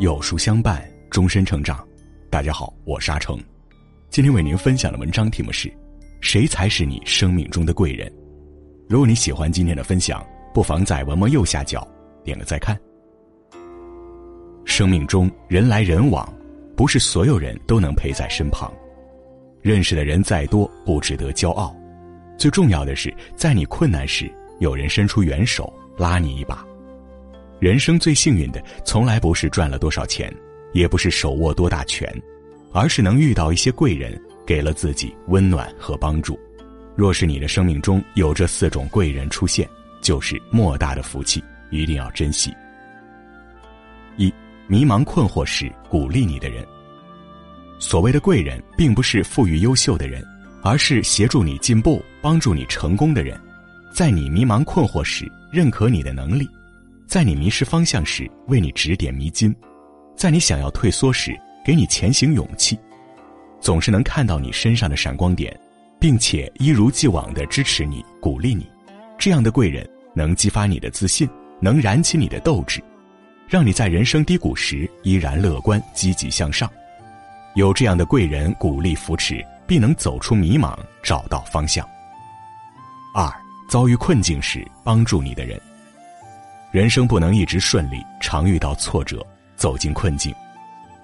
有书相伴，终身成长。大家好，我是阿成，今天为您分享的文章题目是：谁才是你生命中的贵人？如果你喜欢今天的分享，不妨在文末右下角点个再看。生命中人来人往，不是所有人都能陪在身旁。认识的人再多，不值得骄傲。最重要的是，在你困难时，有人伸出援手拉你一把。人生最幸运的，从来不是赚了多少钱，也不是手握多大权，而是能遇到一些贵人，给了自己温暖和帮助。若是你的生命中有这四种贵人出现，就是莫大的福气，一定要珍惜。一迷茫困惑时鼓励你的人。所谓的贵人，并不是富裕优秀的人，而是协助你进步、帮助你成功的人，在你迷茫困惑时认可你的能力。在你迷失方向时，为你指点迷津；在你想要退缩时，给你前行勇气。总是能看到你身上的闪光点，并且一如既往的支持你、鼓励你。这样的贵人能激发你的自信，能燃起你的斗志，让你在人生低谷时依然乐观、积极向上。有这样的贵人鼓励扶持，必能走出迷茫，找到方向。二，遭遇困境时帮助你的人。人生不能一直顺利，常遇到挫折，走进困境。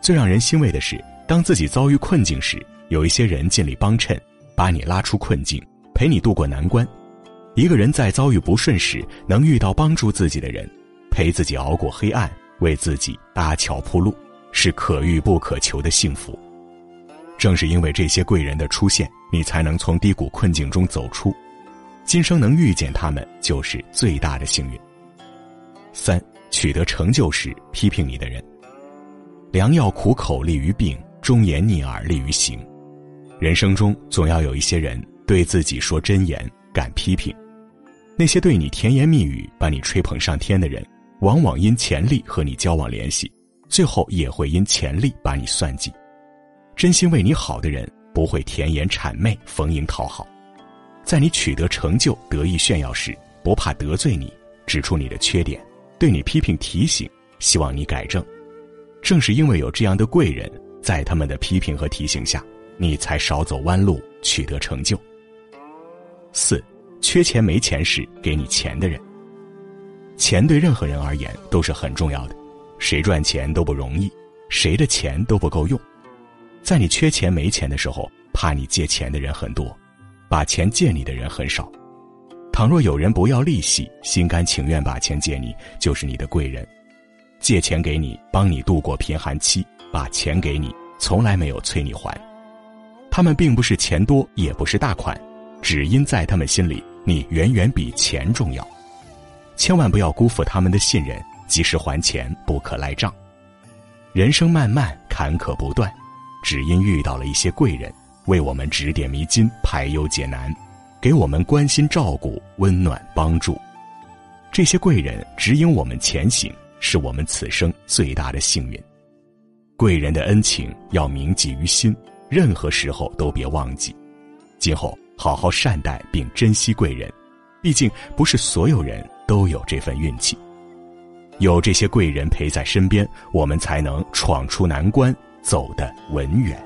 最让人欣慰的是，当自己遭遇困境时，有一些人尽力帮衬，把你拉出困境，陪你度过难关。一个人在遭遇不顺时，能遇到帮助自己的人，陪自己熬过黑暗，为自己搭桥铺路，是可遇不可求的幸福。正是因为这些贵人的出现，你才能从低谷困境中走出。今生能遇见他们，就是最大的幸运。三取得成就时批评你的人，良药苦口利于病，忠言逆耳利于行。人生中总要有一些人对自己说真言，敢批评。那些对你甜言蜜语、把你吹捧上天的人，往往因钱力和你交往联系，最后也会因钱力把你算计。真心为你好的人，不会甜言谄媚、逢迎讨好。在你取得成就、得意炫耀时，不怕得罪你，指出你的缺点。对你批评提醒，希望你改正。正是因为有这样的贵人，在他们的批评和提醒下，你才少走弯路，取得成就。四，缺钱没钱时给你钱的人。钱对任何人而言都是很重要的，谁赚钱都不容易，谁的钱都不够用。在你缺钱没钱的时候，怕你借钱的人很多，把钱借你的人很少。倘若有人不要利息，心甘情愿把钱借你，就是你的贵人。借钱给你，帮你度过贫寒期；把钱给你，从来没有催你还。他们并不是钱多，也不是大款，只因在他们心里，你远远比钱重要。千万不要辜负他们的信任，及时还钱，不可赖账。人生漫漫，坎坷不断，只因遇到了一些贵人，为我们指点迷津，排忧解难。给我们关心、照顾、温暖、帮助，这些贵人指引我们前行，是我们此生最大的幸运。贵人的恩情要铭记于心，任何时候都别忘记。今后好好善待并珍惜贵人，毕竟不是所有人都有这份运气。有这些贵人陪在身边，我们才能闯出难关，走得稳远。